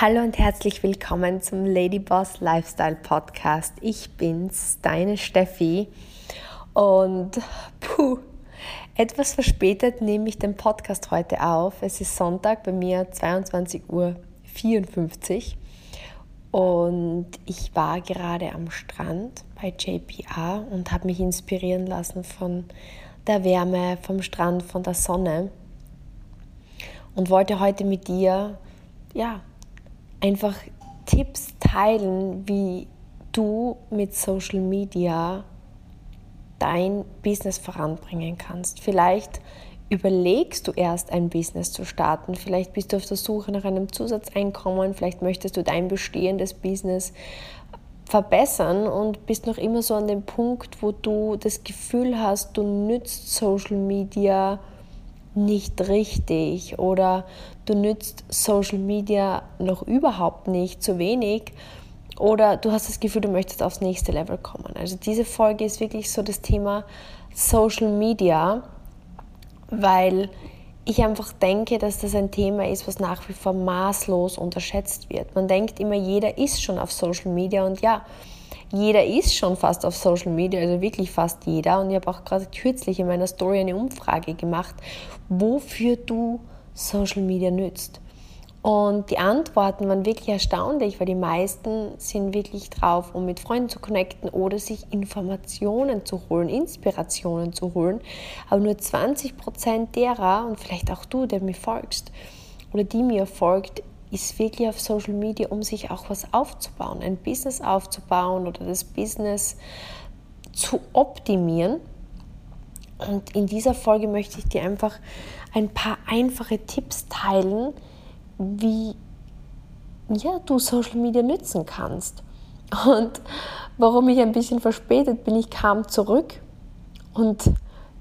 Hallo und herzlich willkommen zum Ladyboss Lifestyle Podcast. Ich bin's, deine Steffi. Und puh, etwas verspätet nehme ich den Podcast heute auf. Es ist Sonntag, bei mir 22.54 Uhr. Und ich war gerade am Strand bei JPA und habe mich inspirieren lassen von der Wärme, vom Strand, von der Sonne. Und wollte heute mit dir ja, einfach Tipps teilen, wie du mit Social Media dein Business voranbringen kannst. Vielleicht überlegst du erst ein Business zu starten, vielleicht bist du auf der Suche nach einem Zusatzeinkommen, vielleicht möchtest du dein bestehendes Business verbessern und bist noch immer so an dem Punkt, wo du das Gefühl hast, du nützt Social Media nicht richtig oder du nützt Social Media noch überhaupt nicht, zu wenig oder du hast das Gefühl, du möchtest aufs nächste Level kommen. Also diese Folge ist wirklich so das Thema Social Media, weil ich einfach denke, dass das ein Thema ist, was nach wie vor maßlos unterschätzt wird. Man denkt immer, jeder ist schon auf Social Media und ja, jeder ist schon fast auf Social Media, also wirklich fast jeder. Und ich habe auch gerade kürzlich in meiner Story eine Umfrage gemacht, wofür du Social Media nützt. Und die Antworten waren wirklich erstaunlich, weil die meisten sind wirklich drauf, um mit Freunden zu connecten oder sich Informationen zu holen, Inspirationen zu holen. Aber nur 20% derer, und vielleicht auch du, der mir folgst oder die mir folgt, ist wirklich auf Social Media, um sich auch was aufzubauen, ein Business aufzubauen oder das Business zu optimieren. Und in dieser Folge möchte ich dir einfach ein paar einfache Tipps teilen, wie ja, du Social Media nützen kannst. Und warum ich ein bisschen verspätet bin, ich kam zurück und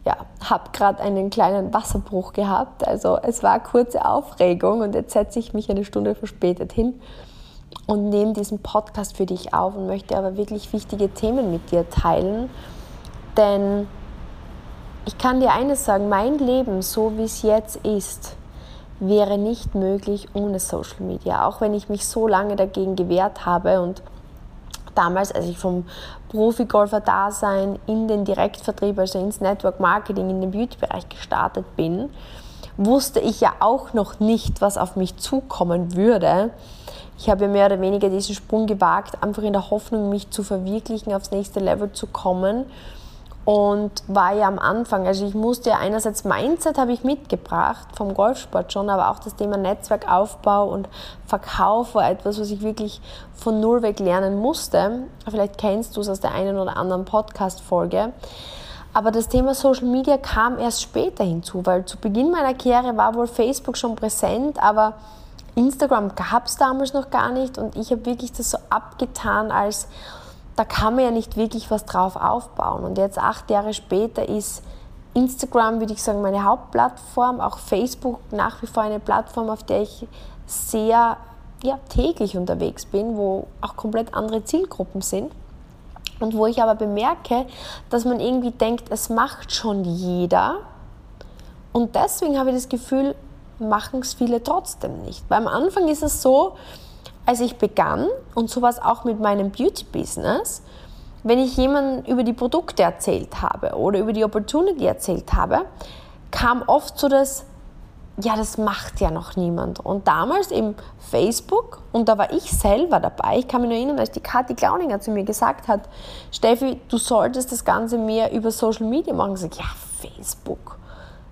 ja, habe gerade einen kleinen Wasserbruch gehabt. Also es war kurze Aufregung und jetzt setze ich mich eine Stunde verspätet hin und nehme diesen Podcast für dich auf und möchte aber wirklich wichtige Themen mit dir teilen. Denn ich kann dir eines sagen, mein Leben, so wie es jetzt ist, wäre nicht möglich ohne Social Media. Auch wenn ich mich so lange dagegen gewehrt habe und damals, als ich vom Profi-Golfer-Dasein in den Direktvertrieb, also ins Network Marketing, in den Beauty-Bereich gestartet bin, wusste ich ja auch noch nicht, was auf mich zukommen würde. Ich habe mehr oder weniger diesen Sprung gewagt, einfach in der Hoffnung, mich zu verwirklichen, aufs nächste Level zu kommen und war ja am Anfang, also ich musste ja einerseits Mindset habe ich mitgebracht vom Golfsport schon, aber auch das Thema Netzwerkaufbau und Verkauf war etwas, was ich wirklich von null weg lernen musste. Vielleicht kennst du es aus der einen oder anderen Podcast-Folge. Aber das Thema Social Media kam erst später hinzu, weil zu Beginn meiner Karriere war wohl Facebook schon präsent, aber Instagram gab es damals noch gar nicht und ich habe wirklich das so abgetan als da kann man ja nicht wirklich was drauf aufbauen. Und jetzt acht Jahre später ist Instagram, würde ich sagen, meine Hauptplattform, auch Facebook nach wie vor eine Plattform, auf der ich sehr ja, täglich unterwegs bin, wo auch komplett andere Zielgruppen sind. Und wo ich aber bemerke, dass man irgendwie denkt, es macht schon jeder. Und deswegen habe ich das Gefühl, machen es viele trotzdem nicht. Weil am Anfang ist es so, als ich begann, und so war es auch mit meinem Beauty-Business, wenn ich jemandem über die Produkte erzählt habe oder über die Opportunity erzählt habe, kam oft so das, ja, das macht ja noch niemand. Und damals im Facebook, und da war ich selber dabei, ich kann mich nur erinnern, als die Kathi Klauninger zu mir gesagt hat, Steffi, du solltest das Ganze mehr über Social Media machen. Ich sage, ja, Facebook.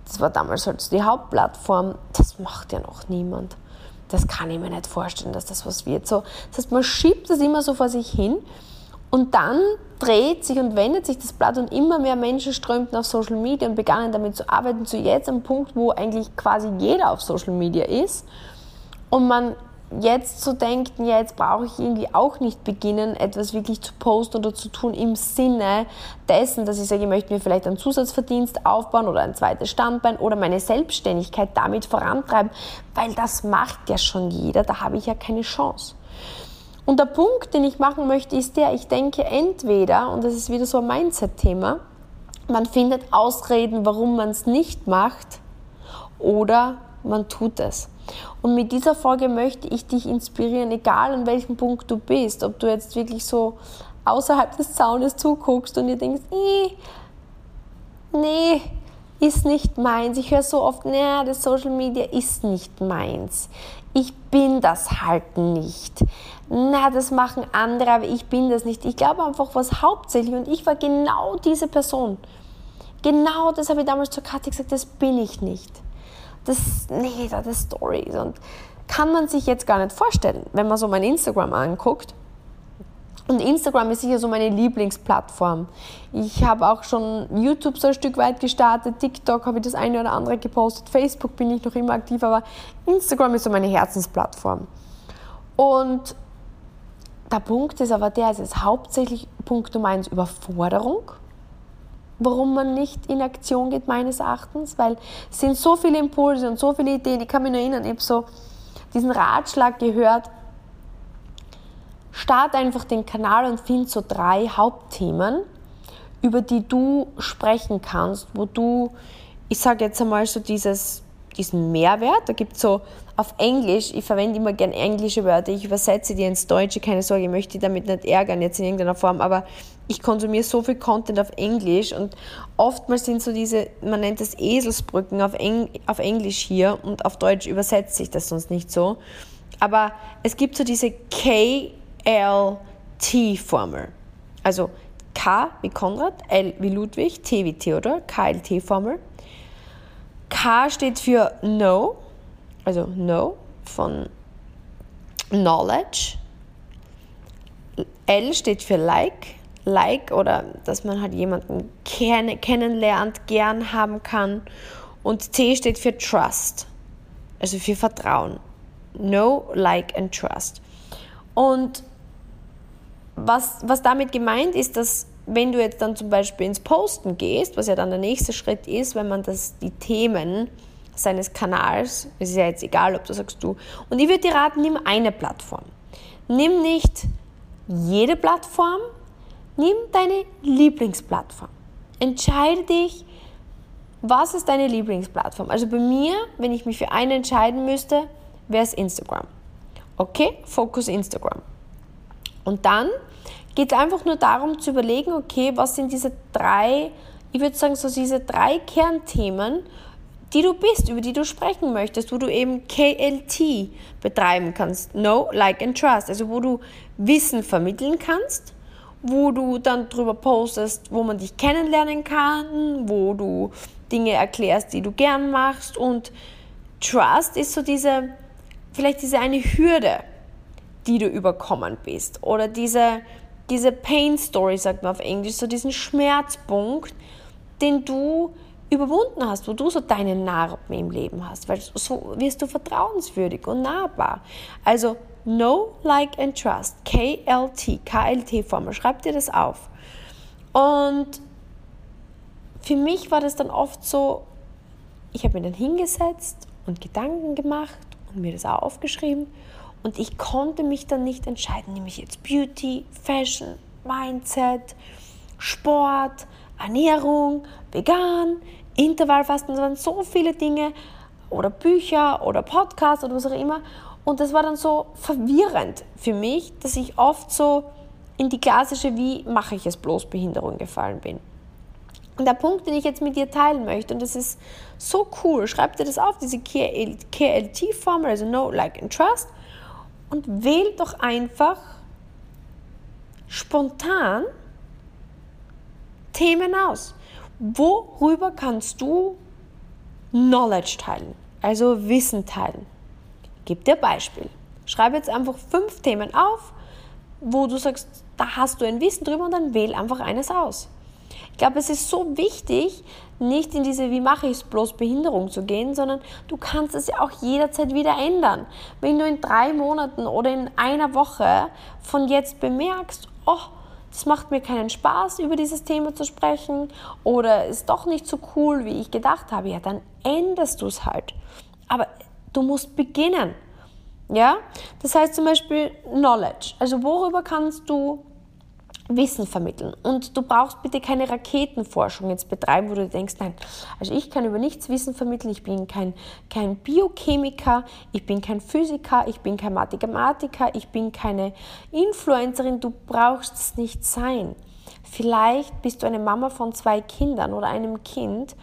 Das war damals halt die Hauptplattform. Das macht ja noch niemand das kann ich mir nicht vorstellen, dass das was wird. So, das heißt, man schiebt das immer so vor sich hin und dann dreht sich und wendet sich das Blatt und immer mehr Menschen strömten auf Social Media und begannen damit zu arbeiten, zu jetzt am Punkt, wo eigentlich quasi jeder auf Social Media ist und man jetzt zu denken, ja, jetzt brauche ich irgendwie auch nicht beginnen, etwas wirklich zu posten oder zu tun im Sinne dessen, dass ich sage, ich möchte mir vielleicht einen Zusatzverdienst aufbauen oder ein zweites Standbein oder meine Selbstständigkeit damit vorantreiben, weil das macht ja schon jeder, da habe ich ja keine Chance. Und der Punkt, den ich machen möchte, ist der, ich denke entweder, und das ist wieder so ein Mindset-Thema, man findet Ausreden, warum man es nicht macht, oder man tut es. Und mit dieser Folge möchte ich dich inspirieren, egal an welchem Punkt du bist, ob du jetzt wirklich so außerhalb des Zaunes zuguckst und dir denkst, nee, nee, ist nicht meins. Ich höre so oft, naja, das Social Media ist nicht meins. Ich bin das halt nicht. Na, das machen andere, aber ich bin das nicht. Ich glaube einfach, was hauptsächlich, und ich war genau diese Person. Genau das habe ich damals zur Kathi gesagt, das bin ich nicht. Das, nee, das ist Stories. Und kann man sich jetzt gar nicht vorstellen, wenn man so mein Instagram anguckt und Instagram ist sicher so meine Lieblingsplattform. Ich habe auch schon YouTube so ein Stück weit gestartet, TikTok habe ich das eine oder andere gepostet, Facebook bin ich noch immer aktiv, aber Instagram ist so meine Herzensplattform. Und der Punkt ist aber der, es ist hauptsächlich Punkt Nummer eins Überforderung, warum man nicht in Aktion geht, meines Erachtens, weil es sind so viele Impulse und so viele Ideen. Ich kann mich noch erinnern, ich habe so diesen Ratschlag gehört, start einfach den Kanal und find so drei Hauptthemen, über die du sprechen kannst, wo du, ich sage jetzt einmal so dieses, diesen Mehrwert, da gibt es so auf Englisch, ich verwende immer gerne englische Wörter, ich übersetze die ins Deutsche, keine Sorge, ich möchte dich damit nicht ärgern jetzt in irgendeiner Form, aber ich konsumiere so viel Content auf Englisch und oftmals sind so diese, man nennt das Eselsbrücken auf, Eng, auf Englisch hier und auf Deutsch übersetzt sich das sonst nicht so. Aber es gibt so diese KLT-Formel. Also K wie Konrad, L wie Ludwig, T wie Theodor, KLT-Formel. K steht für Know, also Know von Knowledge. L steht für Like, Like oder dass man halt jemanden kennenlernt, gern haben kann. Und T steht für Trust, also für Vertrauen. Know, Like and Trust. Und was, was damit gemeint ist, dass wenn du jetzt dann zum Beispiel ins Posten gehst, was ja dann der nächste Schritt ist, wenn man das, die Themen seines Kanals, es ist ja jetzt egal, ob du sagst du, und ich würde dir raten, nimm eine Plattform. Nimm nicht jede Plattform, nimm deine Lieblingsplattform. Entscheide dich, was ist deine Lieblingsplattform. Also bei mir, wenn ich mich für eine entscheiden müsste, wäre es Instagram. Okay, Fokus Instagram. Und dann geht es einfach nur darum zu überlegen, okay, was sind diese drei, ich würde sagen, so diese drei Kernthemen, die du bist, über die du sprechen möchtest, wo du eben KLT betreiben kannst. Know, Like and Trust. Also wo du Wissen vermitteln kannst, wo du dann darüber postest, wo man dich kennenlernen kann, wo du Dinge erklärst, die du gern machst. Und Trust ist so diese, vielleicht diese eine Hürde, die du überkommen bist. Oder diese, diese Pain Story, sagt man auf Englisch, so diesen Schmerzpunkt, den du überwunden hast, wo du so deine Narben im Leben hast, weil so wirst du vertrauenswürdig und nahbar. Also Know, Like and Trust, KLT, KLT-Formel, schreib dir das auf. Und für mich war das dann oft so, ich habe mir dann hingesetzt und Gedanken gemacht und mir das auch aufgeschrieben. Und ich konnte mich dann nicht entscheiden, nehme ich jetzt Beauty, Fashion, Mindset, Sport, Ernährung, vegan, Intervallfasten, es waren so viele Dinge. Oder Bücher oder Podcasts oder was auch immer. Und das war dann so verwirrend für mich, dass ich oft so in die klassische Wie mache ich es bloß Behinderung gefallen bin. Und der Punkt, den ich jetzt mit dir teilen möchte, und das ist so cool, schreib dir das auf, diese KLT-Formel, also Know, Like and Trust und wähl doch einfach spontan Themen aus. Worüber kannst du Knowledge teilen, also Wissen teilen? Gib dir Beispiel. Schreibe jetzt einfach fünf Themen auf, wo du sagst, da hast du ein Wissen drüber und dann wähl einfach eines aus. Ich glaube, es ist so wichtig, nicht in diese Wie mache ich es bloß Behinderung zu gehen, sondern du kannst es ja auch jederzeit wieder ändern. Wenn du in drei Monaten oder in einer Woche von jetzt bemerkst, oh, es macht mir keinen Spaß, über dieses Thema zu sprechen oder ist doch nicht so cool, wie ich gedacht habe, ja, dann änderst du es halt. Aber du musst beginnen. Ja? Das heißt zum Beispiel Knowledge. Also worüber kannst du Wissen vermitteln. Und du brauchst bitte keine Raketenforschung jetzt betreiben, wo du denkst, nein, also ich kann über nichts Wissen vermitteln, ich bin kein, kein Biochemiker, ich bin kein Physiker, ich bin kein Mathematiker, ich bin keine Influencerin, du brauchst es nicht sein. Vielleicht bist du eine Mama von zwei Kindern oder einem Kind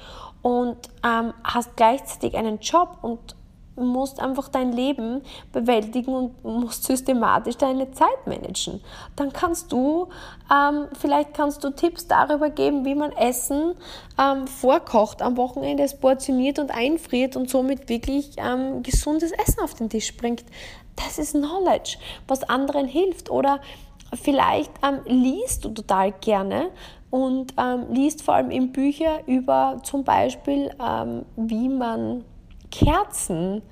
und ähm, hast gleichzeitig einen Job und musst einfach dein Leben bewältigen und musst systematisch deine Zeit managen. Dann kannst du, ähm, vielleicht kannst du Tipps darüber geben, wie man Essen ähm, vorkocht am Wochenende, es portioniert und einfriert und somit wirklich ähm, gesundes Essen auf den Tisch bringt. Das ist Knowledge, was anderen hilft. Oder vielleicht ähm, liest du total gerne und ähm, liest vor allem in Bücher über zum Beispiel, ähm, wie man Kerzen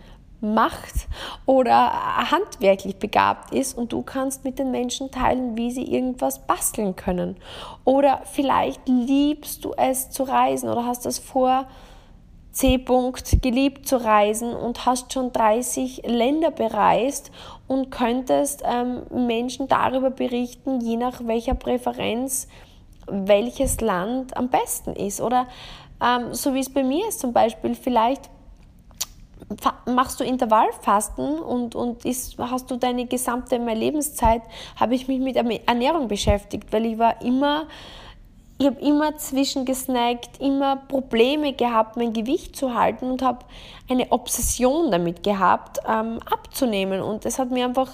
macht oder handwerklich begabt ist und du kannst mit den Menschen teilen, wie sie irgendwas basteln können. Oder vielleicht liebst du es zu reisen oder hast es vor, C. -Punkt, geliebt zu reisen und hast schon 30 Länder bereist und könntest ähm, Menschen darüber berichten, je nach welcher Präferenz, welches Land am besten ist. Oder ähm, so wie es bei mir ist zum Beispiel, vielleicht machst du Intervallfasten und, und ist, hast du deine gesamte meine Lebenszeit, habe ich mich mit Ernährung beschäftigt, weil ich war immer, ich habe immer zwischengesnackt, immer Probleme gehabt, mein Gewicht zu halten und habe eine Obsession damit gehabt, ähm, abzunehmen. Und es hat mir einfach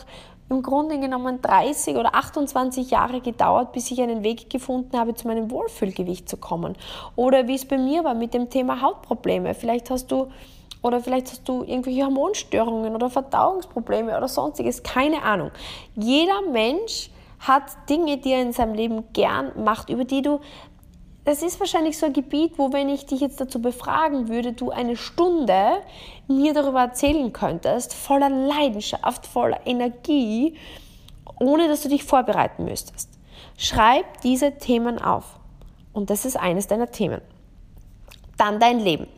im Grunde genommen 30 oder 28 Jahre gedauert, bis ich einen Weg gefunden habe, zu meinem Wohlfühlgewicht zu kommen. Oder wie es bei mir war mit dem Thema Hautprobleme. Vielleicht hast du oder vielleicht hast du irgendwelche Hormonstörungen oder Verdauungsprobleme oder sonstiges, keine Ahnung. Jeder Mensch hat Dinge, die er in seinem Leben gern macht, über die du das ist wahrscheinlich so ein Gebiet, wo, wenn ich dich jetzt dazu befragen würde, du eine Stunde mir darüber erzählen könntest, voller Leidenschaft, voller Energie, ohne dass du dich vorbereiten müsstest. Schreib diese Themen auf. Und das ist eines deiner Themen. Dann dein Leben.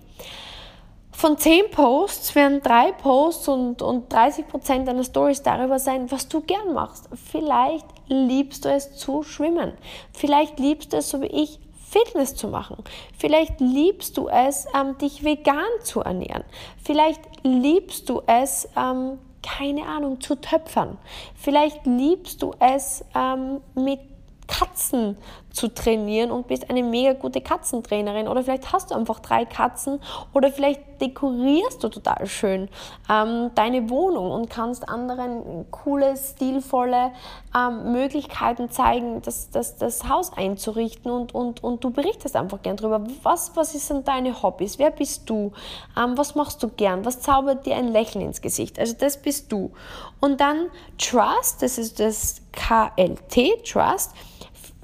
Von zehn Posts werden drei Posts und, und 30 Prozent deiner Stories darüber sein, was du gern machst. Vielleicht liebst du es zu schwimmen. Vielleicht liebst du es, so wie ich, Fitness zu machen. Vielleicht liebst du es, ähm, dich vegan zu ernähren. Vielleicht liebst du es, ähm, keine Ahnung, zu töpfern. Vielleicht liebst du es, ähm, mit Katzen zu trainieren und bist eine mega gute Katzentrainerin oder vielleicht hast du einfach drei Katzen oder vielleicht dekorierst du total schön ähm, deine Wohnung und kannst anderen coole, stilvolle ähm, Möglichkeiten zeigen, das, das, das Haus einzurichten und, und, und du berichtest einfach gern drüber. Was, was sind deine Hobbys? Wer bist du? Ähm, was machst du gern? Was zaubert dir ein Lächeln ins Gesicht? Also das bist du. Und dann Trust, das ist das KLT, Trust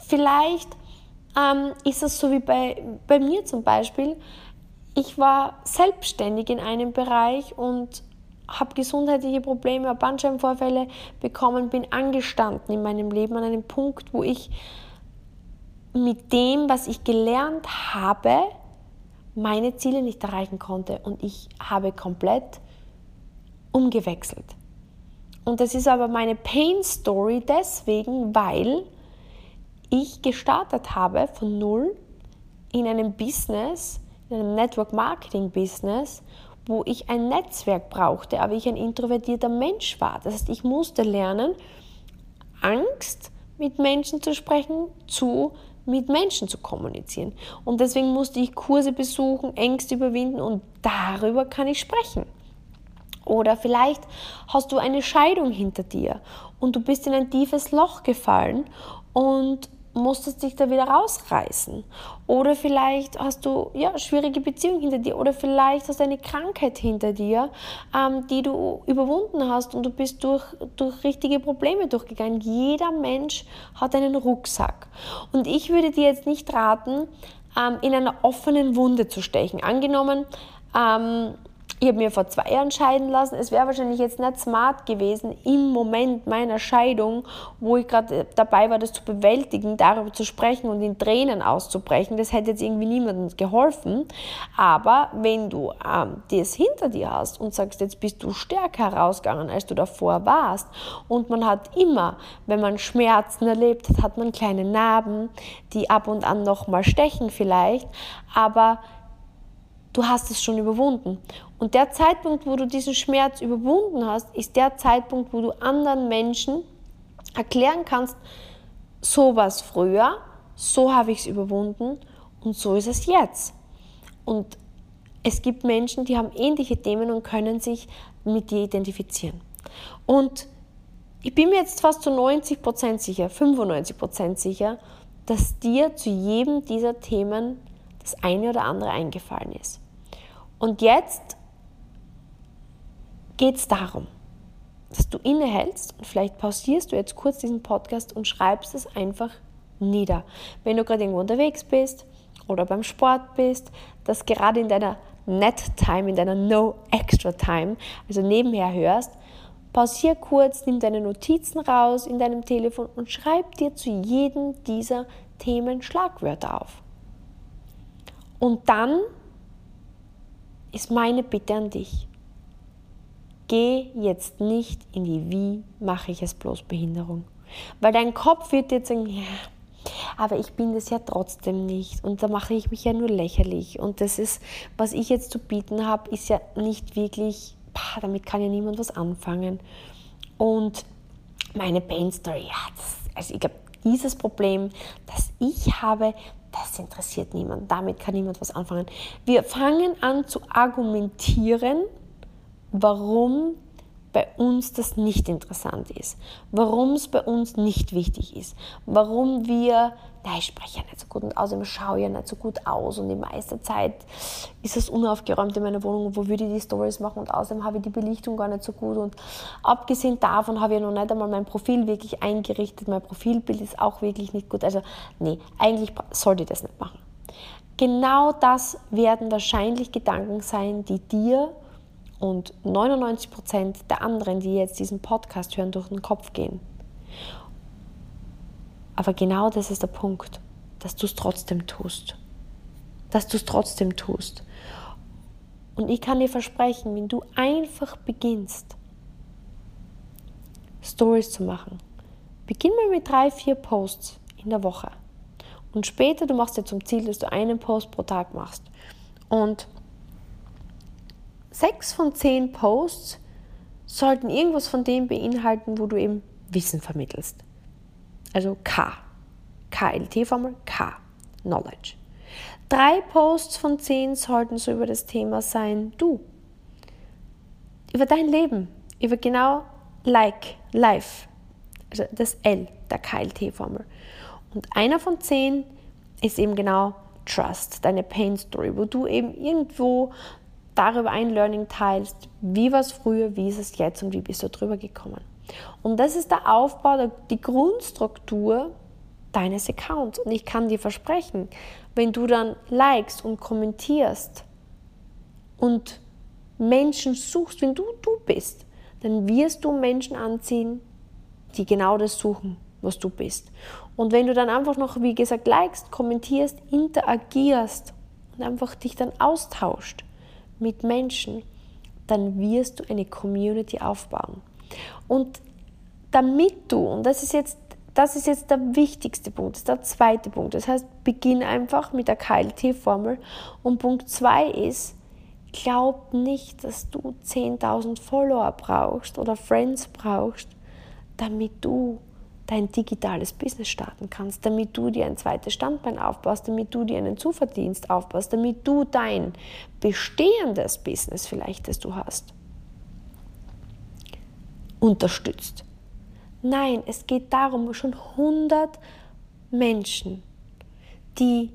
Vielleicht ähm, ist es so wie bei, bei mir zum Beispiel. Ich war selbstständig in einem Bereich und habe gesundheitliche Probleme, habe Bandscheibenvorfälle bekommen, bin angestanden in meinem Leben an einem Punkt, wo ich mit dem, was ich gelernt habe, meine Ziele nicht erreichen konnte. Und ich habe komplett umgewechselt. Und das ist aber meine Pain Story deswegen, weil ich gestartet habe von null in einem Business, in einem Network Marketing Business, wo ich ein Netzwerk brauchte, aber ich ein introvertierter Mensch war. Das heißt, ich musste lernen, Angst mit Menschen zu sprechen, zu mit Menschen zu kommunizieren. Und deswegen musste ich Kurse besuchen, Ängste überwinden und darüber kann ich sprechen. Oder vielleicht hast du eine Scheidung hinter dir und du bist in ein tiefes Loch gefallen und musstest dich da wieder rausreißen. Oder vielleicht hast du ja, schwierige Beziehungen hinter dir. Oder vielleicht hast du eine Krankheit hinter dir, ähm, die du überwunden hast und du bist durch, durch richtige Probleme durchgegangen. Jeder Mensch hat einen Rucksack. Und ich würde dir jetzt nicht raten, ähm, in einer offenen Wunde zu stechen. Angenommen, ähm, ich habe mir vor zwei Jahren scheiden lassen. Es wäre wahrscheinlich jetzt nicht smart gewesen, im Moment meiner Scheidung, wo ich gerade dabei war, das zu bewältigen, darüber zu sprechen und in Tränen auszubrechen. Das hätte jetzt irgendwie niemandem geholfen. Aber wenn du ähm, das hinter dir hast und sagst, jetzt bist du stärker herausgegangen, als du davor warst, und man hat immer, wenn man Schmerzen erlebt hat, hat man kleine Narben, die ab und an nochmal stechen vielleicht, aber du hast es schon überwunden. Und der Zeitpunkt, wo du diesen Schmerz überwunden hast, ist der Zeitpunkt, wo du anderen Menschen erklären kannst, so war es früher, so habe ich es überwunden und so ist es jetzt. Und es gibt Menschen, die haben ähnliche Themen und können sich mit dir identifizieren. Und ich bin mir jetzt fast zu 90% sicher, 95% sicher, dass dir zu jedem dieser Themen das eine oder andere eingefallen ist. Und jetzt geht es darum, dass du innehältst und vielleicht pausierst du jetzt kurz diesen Podcast und schreibst es einfach nieder. Wenn du gerade irgendwo unterwegs bist oder beim Sport bist, dass gerade in deiner Net-Time, in deiner No-Extra-Time, also nebenher hörst, pausier kurz, nimm deine Notizen raus in deinem Telefon und schreib dir zu jedem dieser Themen Schlagwörter auf. Und dann ist meine Bitte an dich. Geh jetzt nicht in die Wie mache ich es bloß Behinderung. Weil dein Kopf wird jetzt sagen, ja, aber ich bin das ja trotzdem nicht und da mache ich mich ja nur lächerlich. Und das ist, was ich jetzt zu bieten habe, ist ja nicht wirklich, pah, damit kann ja niemand was anfangen. Und meine Pain Story, ja, das, also ich glaube, dieses Problem, das ich habe, das interessiert niemand. Damit kann niemand was anfangen. Wir fangen an zu argumentieren, warum bei uns das nicht interessant ist, warum es bei uns nicht wichtig ist, warum wir, na, ich spreche ja nicht so gut und außerdem schaue ja nicht so gut aus und die meiste Zeit ist es unaufgeräumt in meiner Wohnung, wo würde ich die Stories machen und außerdem habe ich die Belichtung gar nicht so gut und abgesehen davon habe ich ja noch nicht einmal mein Profil wirklich eingerichtet, mein Profilbild ist auch wirklich nicht gut, also nee, eigentlich sollte ich das nicht machen. Genau das werden wahrscheinlich Gedanken sein, die dir und 99 Prozent der anderen, die jetzt diesen Podcast hören, durch den Kopf gehen. Aber genau das ist der Punkt, dass du es trotzdem tust. Dass du es trotzdem tust. Und ich kann dir versprechen, wenn du einfach beginnst, Stories zu machen, beginn mal mit drei, vier Posts in der Woche. Und später, du machst dir zum Ziel, dass du einen Post pro Tag machst. Und sechs von zehn Posts sollten irgendwas von dem beinhalten, wo du eben Wissen vermittelst. Also K. KLT-Formel K. Knowledge. Drei Posts von zehn sollten so über das Thema sein, du. Über dein Leben. Über genau Like, Life. Also das L der KLT-Formel. Und einer von zehn ist eben genau Trust, deine Pain Story, wo du eben irgendwo darüber ein Learning teilst, wie war es früher, wie ist es jetzt und wie bist du drüber gekommen. Und das ist der Aufbau, die Grundstruktur deines Accounts. Und ich kann dir versprechen, wenn du dann likest und kommentierst und Menschen suchst, wenn du du bist, dann wirst du Menschen anziehen, die genau das suchen, was du bist. Und wenn du dann einfach noch, wie gesagt, likest, kommentierst, interagierst und einfach dich dann austauscht, mit Menschen, dann wirst du eine Community aufbauen. Und damit du, und das ist jetzt, das ist jetzt der wichtigste Punkt, das ist der zweite Punkt. Das heißt, beginn einfach mit der KLT-Formel. Und Punkt zwei ist, glaub nicht, dass du 10.000 Follower brauchst oder Friends brauchst, damit du dein digitales Business starten kannst, damit du dir ein zweites Standbein aufbaust, damit du dir einen Zuverdienst aufbaust, damit du dein bestehendes Business vielleicht, das du hast, unterstützt. Nein, es geht darum, schon 100 Menschen, die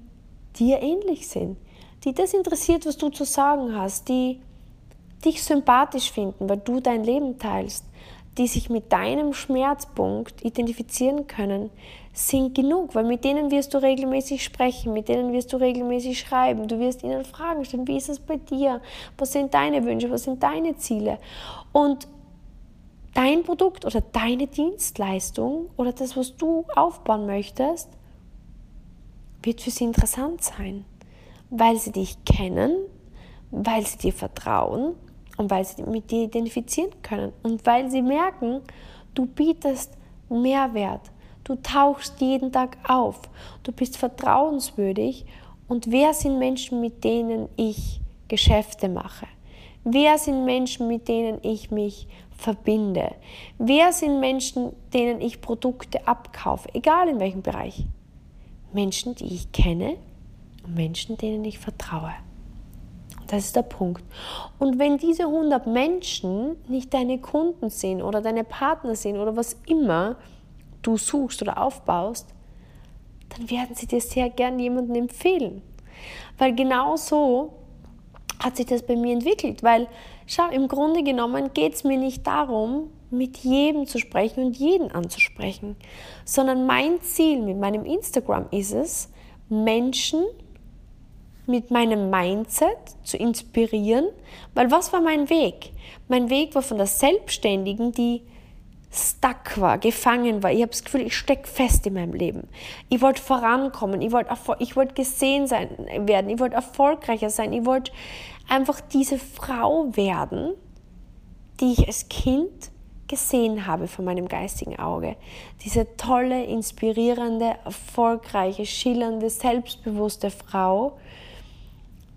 dir ähnlich sind, die das interessiert, was du zu sagen hast, die dich sympathisch finden, weil du dein Leben teilst, die sich mit deinem Schmerzpunkt identifizieren können, sind genug, weil mit denen wirst du regelmäßig sprechen, mit denen wirst du regelmäßig schreiben, du wirst ihnen Fragen stellen, wie ist es bei dir, was sind deine Wünsche, was sind deine Ziele? Und dein Produkt oder deine Dienstleistung oder das, was du aufbauen möchtest, wird für sie interessant sein, weil sie dich kennen, weil sie dir vertrauen und weil sie mit dir identifizieren können und weil sie merken, du bietest Mehrwert, du tauchst jeden Tag auf, du bist vertrauenswürdig und wer sind Menschen, mit denen ich Geschäfte mache? Wer sind Menschen, mit denen ich mich verbinde? Wer sind Menschen, denen ich Produkte abkaufe, egal in welchem Bereich? Menschen, die ich kenne und Menschen, denen ich vertraue. Das ist der Punkt. Und wenn diese 100 Menschen nicht deine Kunden sind oder deine Partner sind oder was immer du suchst oder aufbaust, dann werden sie dir sehr gern jemanden empfehlen. Weil genau so hat sich das bei mir entwickelt. Weil, schau, im Grunde genommen geht es mir nicht darum, mit jedem zu sprechen und jeden anzusprechen, sondern mein Ziel mit meinem Instagram ist es, Menschen mit meinem Mindset zu inspirieren, weil was war mein Weg? Mein Weg war von der Selbstständigen, die stuck war, gefangen war. Ich habe das Gefühl, ich stecke fest in meinem Leben. Ich wollte vorankommen, ich wollte, ich wollte gesehen sein, werden, ich wollte erfolgreicher sein, ich wollte einfach diese Frau werden, die ich als Kind gesehen habe von meinem geistigen Auge. Diese tolle, inspirierende, erfolgreiche, schillernde, selbstbewusste Frau,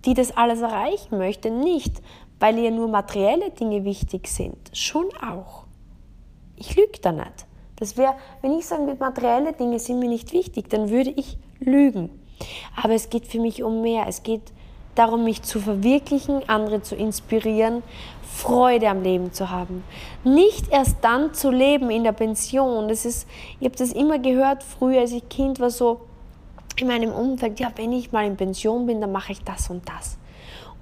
die das alles erreichen möchte, nicht weil ihr nur materielle Dinge wichtig sind, schon auch. Ich lüge da nicht. Das wäre, wenn ich sage, materielle Dinge sind mir nicht wichtig, dann würde ich lügen. Aber es geht für mich um mehr. Es geht darum, mich zu verwirklichen, andere zu inspirieren, Freude am Leben zu haben. Nicht erst dann zu leben in der Pension. Das ist, ich habe das immer gehört früher, als ich Kind war, so, in meinem Umfeld, ja, wenn ich mal in Pension bin, dann mache ich das und das.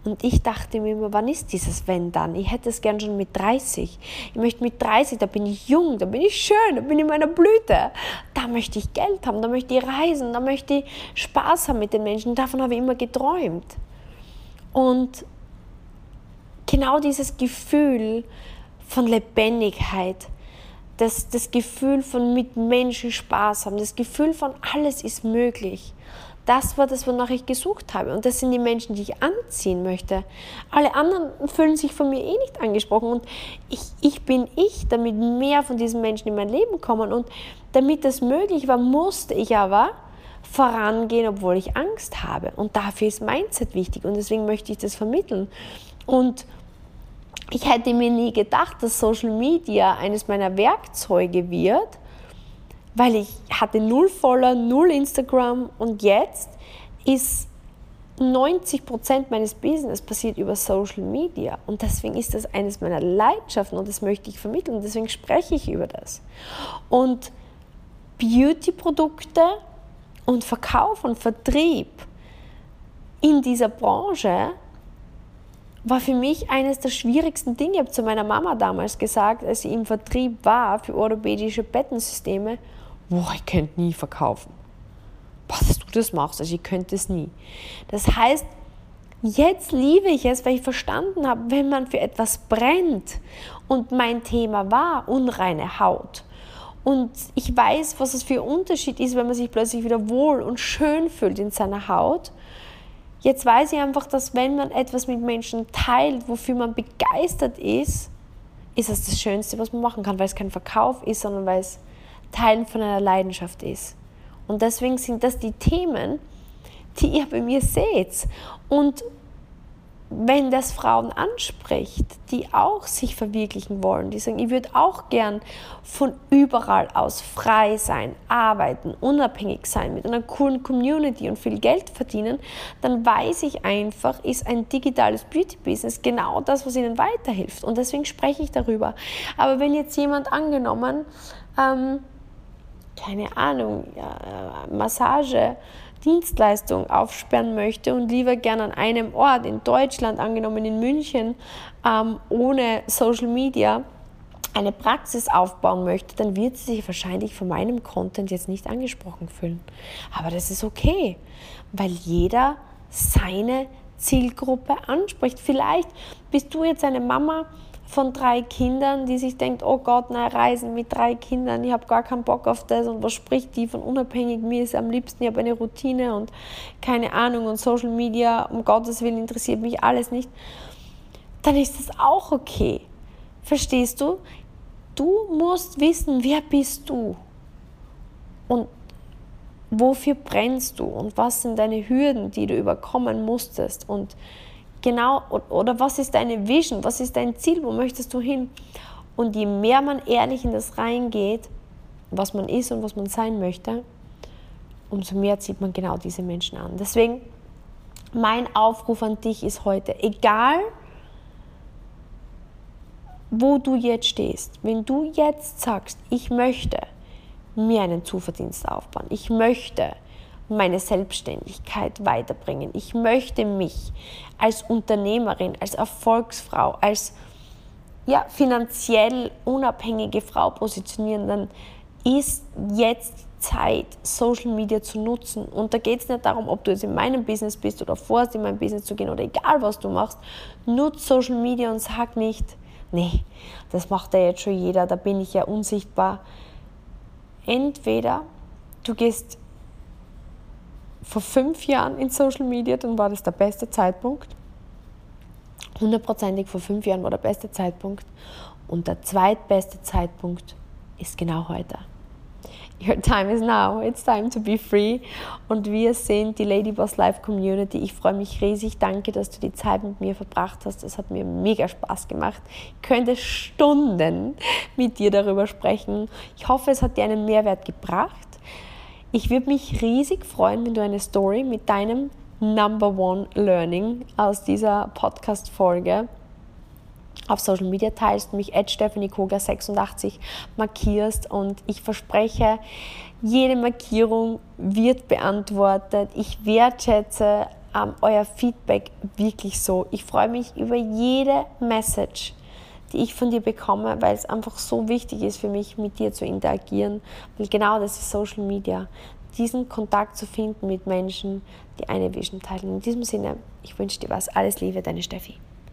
Und ich dachte mir immer, wann ist dieses Wenn dann? Ich hätte es gern schon mit 30. Ich möchte mit 30, da bin ich jung, da bin ich schön, da bin ich in meiner Blüte. Da möchte ich Geld haben, da möchte ich reisen, da möchte ich Spaß haben mit den Menschen. Davon habe ich immer geträumt. Und genau dieses Gefühl von Lebendigkeit, das, das Gefühl von mit Menschen Spaß haben, das Gefühl von alles ist möglich. Das war das, wonach ich gesucht habe. Und das sind die Menschen, die ich anziehen möchte. Alle anderen fühlen sich von mir eh nicht angesprochen. Und ich, ich bin ich, damit mehr von diesen Menschen in mein Leben kommen. Und damit das möglich war, musste ich aber vorangehen, obwohl ich Angst habe. Und dafür ist Mindset wichtig. Und deswegen möchte ich das vermitteln. Und ich hätte mir nie gedacht, dass Social Media eines meiner Werkzeuge wird, weil ich hatte null Follower, null Instagram und jetzt ist 90% meines Business passiert über Social Media und deswegen ist das eines meiner Leidenschaften und das möchte ich vermitteln und deswegen spreche ich über das. Und Beauty-Produkte und Verkauf und Vertrieb in dieser Branche war für mich eines der schwierigsten Dinge. Ich habe zu meiner Mama damals gesagt, als sie im Vertrieb war für orthopädische Bettensysteme, boah, ich könnte nie verkaufen. Boah, dass du das machst, also ich könnte es nie. Das heißt, jetzt liebe ich es, weil ich verstanden habe, wenn man für etwas brennt und mein Thema war unreine Haut. Und ich weiß, was es für ein Unterschied ist, wenn man sich plötzlich wieder wohl und schön fühlt in seiner Haut Jetzt weiß ich einfach, dass wenn man etwas mit Menschen teilt, wofür man begeistert ist, ist das das Schönste, was man machen kann, weil es kein Verkauf ist, sondern weil es Teilen von einer Leidenschaft ist. Und deswegen sind das die Themen, die ihr bei mir seht. Und wenn das Frauen anspricht, die auch sich verwirklichen wollen, die sagen, ich würde auch gern von überall aus frei sein, arbeiten, unabhängig sein, mit einer coolen Community und viel Geld verdienen, dann weiß ich einfach, ist ein digitales Beauty-Business genau das, was ihnen weiterhilft. Und deswegen spreche ich darüber. Aber wenn jetzt jemand angenommen, ähm, keine Ahnung, ja, Massage, Dienstleistung aufsperren möchte und lieber gern an einem Ort in Deutschland, angenommen in München, ähm, ohne Social Media, eine Praxis aufbauen möchte, dann wird sie sich wahrscheinlich von meinem Content jetzt nicht angesprochen fühlen. Aber das ist okay, weil jeder seine Zielgruppe anspricht. Vielleicht bist du jetzt eine Mama von drei Kindern, die sich denkt, oh Gott, na Reisen mit drei Kindern, ich habe gar keinen Bock auf das. Und was spricht die von unabhängig, mir ist am liebsten, ich habe eine Routine und keine Ahnung und Social Media, um Gottes Willen interessiert mich alles nicht, dann ist das auch okay. Verstehst du? Du musst wissen, wer bist du? Und wofür brennst du? Und was sind deine Hürden, die du überkommen musstest? Und genau, oder was ist deine Vision, was ist dein Ziel, wo möchtest du hin? Und je mehr man ehrlich in das reingeht, was man ist und was man sein möchte, umso mehr zieht man genau diese Menschen an. Deswegen, mein Aufruf an dich ist heute, egal wo du jetzt stehst, wenn du jetzt sagst, ich möchte mir einen Zuverdienst aufbauen, ich möchte meine Selbstständigkeit weiterbringen. Ich möchte mich als Unternehmerin, als Erfolgsfrau, als ja, finanziell unabhängige Frau positionieren, dann ist jetzt Zeit, Social Media zu nutzen. Und da geht es nicht darum, ob du jetzt in meinem Business bist oder vorhast, in mein Business zu gehen oder egal, was du machst. Nutz Social Media und sag nicht, nee, das macht ja jetzt schon jeder, da bin ich ja unsichtbar. Entweder du gehst vor fünf Jahren in Social Media, dann war das der beste Zeitpunkt. Hundertprozentig vor fünf Jahren war der beste Zeitpunkt. Und der zweitbeste Zeitpunkt ist genau heute. Your time is now. It's time to be free. Und wir sind die Ladyboss Live Community. Ich freue mich riesig. Danke, dass du die Zeit mit mir verbracht hast. Es hat mir mega Spaß gemacht. Ich könnte Stunden mit dir darüber sprechen. Ich hoffe, es hat dir einen Mehrwert gebracht. Ich würde mich riesig freuen, wenn du eine Story mit deinem Number One Learning aus dieser Podcast-Folge auf Social Media teilst, mich at Stephanie Koga 86 markierst und ich verspreche, jede Markierung wird beantwortet. Ich wertschätze ähm, euer Feedback wirklich so. Ich freue mich über jede Message, die ich von dir bekomme, weil es einfach so wichtig ist für mich, mit dir zu interagieren. Weil genau das ist Social Media. Diesen Kontakt zu finden mit Menschen, die eine Vision teilen. In diesem Sinne, ich wünsche dir was. Alles Liebe, deine Steffi.